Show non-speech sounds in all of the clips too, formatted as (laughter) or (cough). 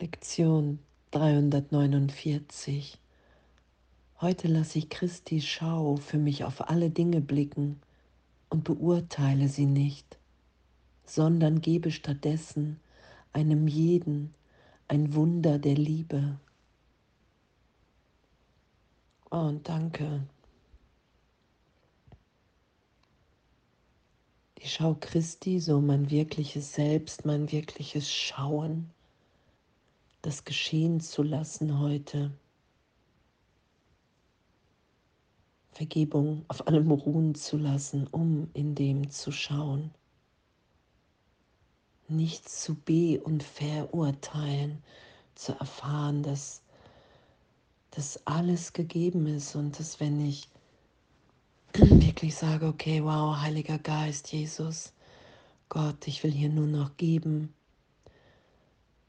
Lektion 349. Heute lasse ich Christi Schau für mich auf alle Dinge blicken und beurteile sie nicht, sondern gebe stattdessen einem jeden ein Wunder der Liebe. Oh, und danke. Die Schau Christi, so mein wirkliches Selbst, mein wirkliches Schauen das geschehen zu lassen heute. Vergebung auf allem ruhen zu lassen, um in dem zu schauen. Nichts zu be- und verurteilen, zu erfahren, dass das alles gegeben ist und dass wenn ich (clears throat) wirklich sage, okay, wow, Heiliger Geist, Jesus, Gott, ich will hier nur noch geben,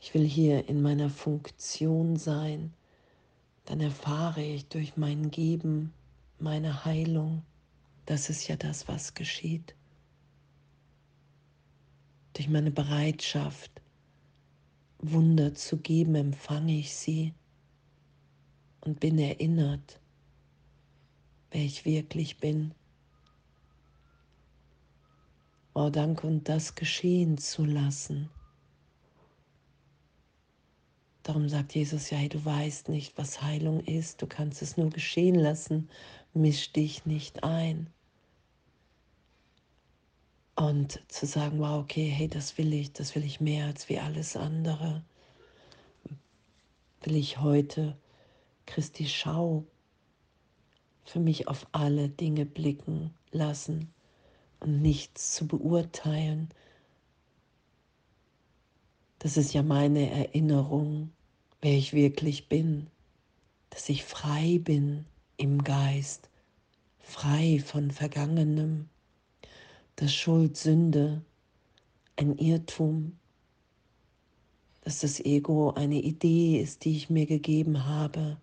ich will hier in meiner Funktion sein, dann erfahre ich durch mein Geben meine Heilung. Das ist ja das, was geschieht. Durch meine Bereitschaft, Wunder zu geben, empfange ich sie und bin erinnert, wer ich wirklich bin. Oh, danke und das geschehen zu lassen Darum sagt Jesus ja, hey, du weißt nicht, was Heilung ist, du kannst es nur geschehen lassen, misch dich nicht ein. Und zu sagen, wow, okay, hey, das will ich, das will ich mehr als wie alles andere. Will ich heute Christi Schau für mich auf alle Dinge blicken lassen und nichts zu beurteilen, das ist ja meine Erinnerung, wer ich wirklich bin, dass ich frei bin im Geist, frei von Vergangenem, dass Schuld, Sünde ein Irrtum, dass das Ego eine Idee ist, die ich mir gegeben habe,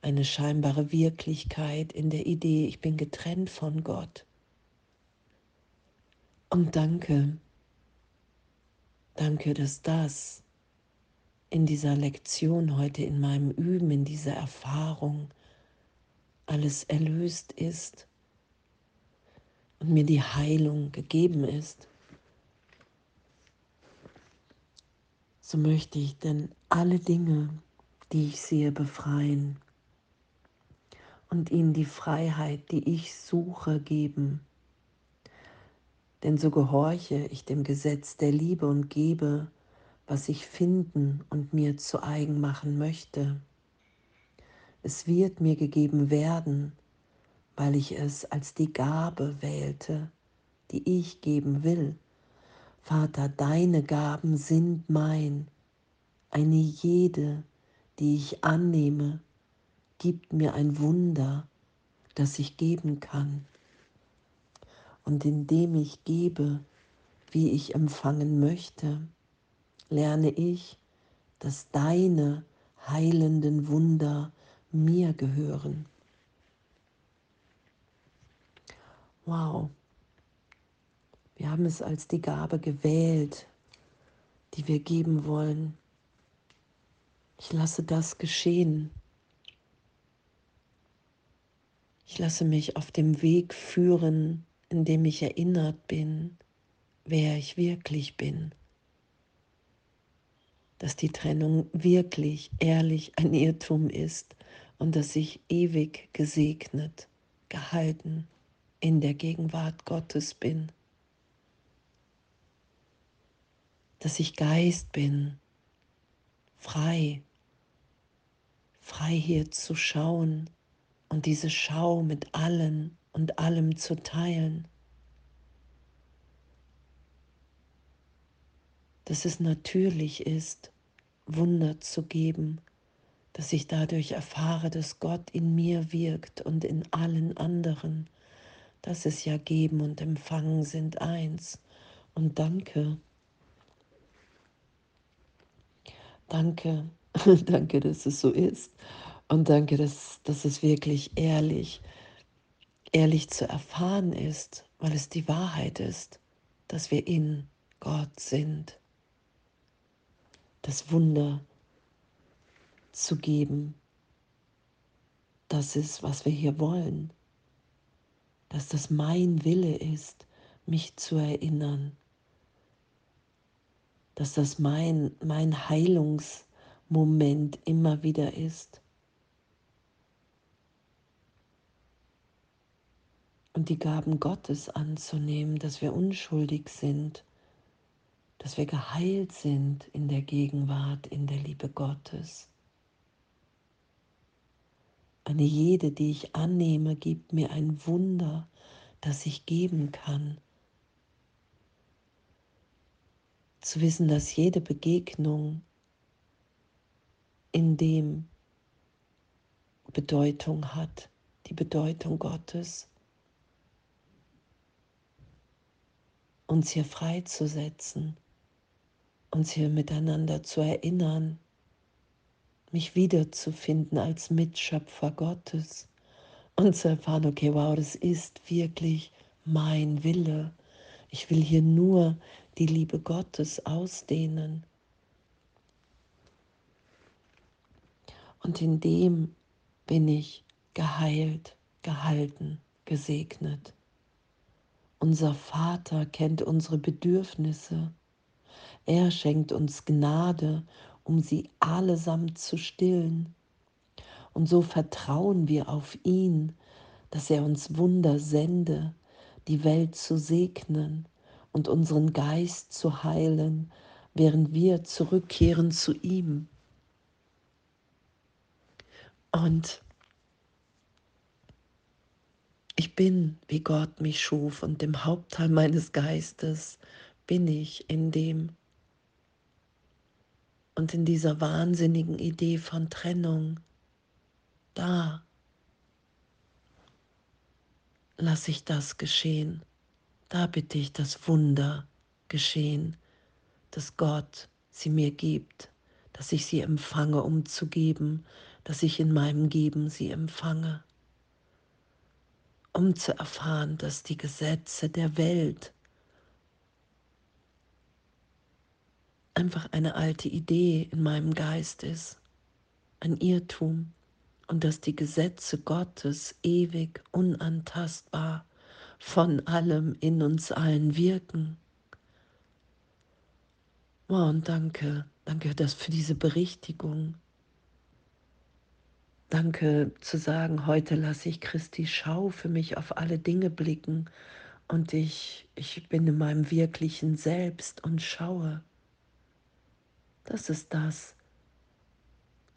eine scheinbare Wirklichkeit in der Idee, ich bin getrennt von Gott. Und danke, Danke, dass das in dieser Lektion heute, in meinem Üben, in dieser Erfahrung alles erlöst ist und mir die Heilung gegeben ist. So möchte ich denn alle Dinge, die ich sehe, befreien und ihnen die Freiheit, die ich suche, geben denn so gehorche ich dem Gesetz der Liebe und gebe, was ich finden und mir zu eigen machen möchte. Es wird mir gegeben werden, weil ich es als die Gabe wählte, die ich geben will. Vater, deine Gaben sind mein, eine jede, die ich annehme, gibt mir ein Wunder, das ich geben kann und indem ich gebe, wie ich empfangen möchte, lerne ich, dass deine heilenden Wunder mir gehören. Wow, wir haben es als die Gabe gewählt, die wir geben wollen. Ich lasse das geschehen. Ich lasse mich auf dem Weg führen, in dem ich erinnert bin, wer ich wirklich bin. Dass die Trennung wirklich, ehrlich ein Irrtum ist und dass ich ewig gesegnet, gehalten in der Gegenwart Gottes bin. Dass ich Geist bin, frei, frei hier zu schauen und diese Schau mit allen und allem zu teilen. Dass es natürlich ist, Wunder zu geben, dass ich dadurch erfahre, dass Gott in mir wirkt und in allen anderen. dass es ja Geben und Empfangen sind eins. Und danke. Danke, (laughs) danke, dass es so ist. Und danke, dass, dass es wirklich ehrlich ist ehrlich zu erfahren ist, weil es die Wahrheit ist, dass wir in Gott sind. Das Wunder zu geben. Das ist, was wir hier wollen. Dass das mein Wille ist, mich zu erinnern. Dass das mein, mein Heilungsmoment immer wieder ist. Und die Gaben Gottes anzunehmen, dass wir unschuldig sind dass wir geheilt sind in der Gegenwart, in der Liebe Gottes. Eine jede, die ich annehme, gibt mir ein Wunder, das ich geben kann. Zu wissen, dass jede Begegnung in dem Bedeutung hat, die Bedeutung Gottes, uns hier freizusetzen uns hier miteinander zu erinnern, mich wiederzufinden als Mitschöpfer Gottes und zu erfahren, okay, wow, das ist wirklich mein Wille. Ich will hier nur die Liebe Gottes ausdehnen. Und in dem bin ich geheilt, gehalten, gesegnet. Unser Vater kennt unsere Bedürfnisse er schenkt uns Gnade, um sie allesamt zu stillen. Und so vertrauen wir auf ihn, dass er uns Wunder sende, die Welt zu segnen und unseren Geist zu heilen, während wir zurückkehren zu ihm. Und ich bin, wie Gott mich schuf, und im Hauptteil meines Geistes bin ich in dem und in dieser wahnsinnigen Idee von Trennung, da lasse ich das geschehen. Da bitte ich das Wunder geschehen, dass Gott sie mir gibt, dass ich sie empfange, um zu geben, dass ich in meinem Geben sie empfange, um zu erfahren, dass die Gesetze der Welt einfach eine alte Idee in meinem Geist ist, ein Irrtum und dass die Gesetze Gottes ewig unantastbar von allem in uns allen wirken. Oh, und danke, danke das für diese Berichtigung. Danke zu sagen, heute lasse ich Christi Schau für mich auf alle Dinge blicken und ich, ich bin in meinem wirklichen Selbst und schaue. Das ist das,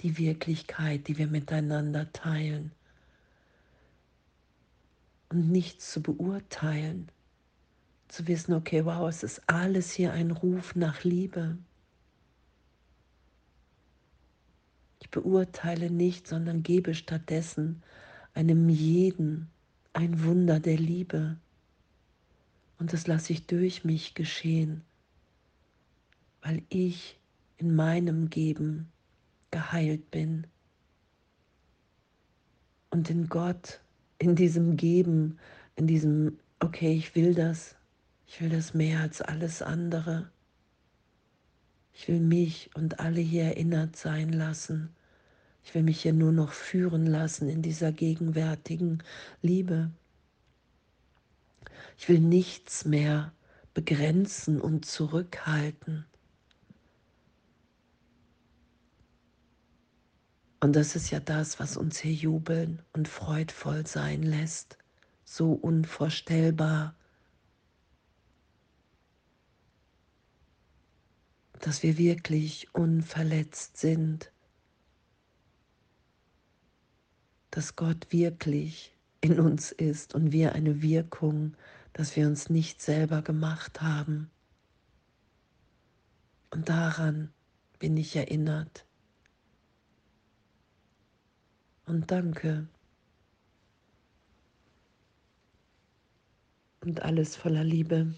die Wirklichkeit, die wir miteinander teilen. Und nichts zu beurteilen, zu wissen, okay, wow, es ist alles hier ein Ruf nach Liebe. Ich beurteile nicht, sondern gebe stattdessen einem jeden ein Wunder der Liebe. Und das lasse ich durch mich geschehen, weil ich in meinem Geben geheilt bin. Und in Gott, in diesem Geben, in diesem, okay, ich will das, ich will das mehr als alles andere. Ich will mich und alle hier erinnert sein lassen. Ich will mich hier nur noch führen lassen in dieser gegenwärtigen Liebe. Ich will nichts mehr begrenzen und zurückhalten. Und das ist ja das, was uns hier jubeln und freudvoll sein lässt, so unvorstellbar, dass wir wirklich unverletzt sind, dass Gott wirklich in uns ist und wir eine Wirkung, dass wir uns nicht selber gemacht haben. Und daran bin ich erinnert und danke. Und alles voller Liebe.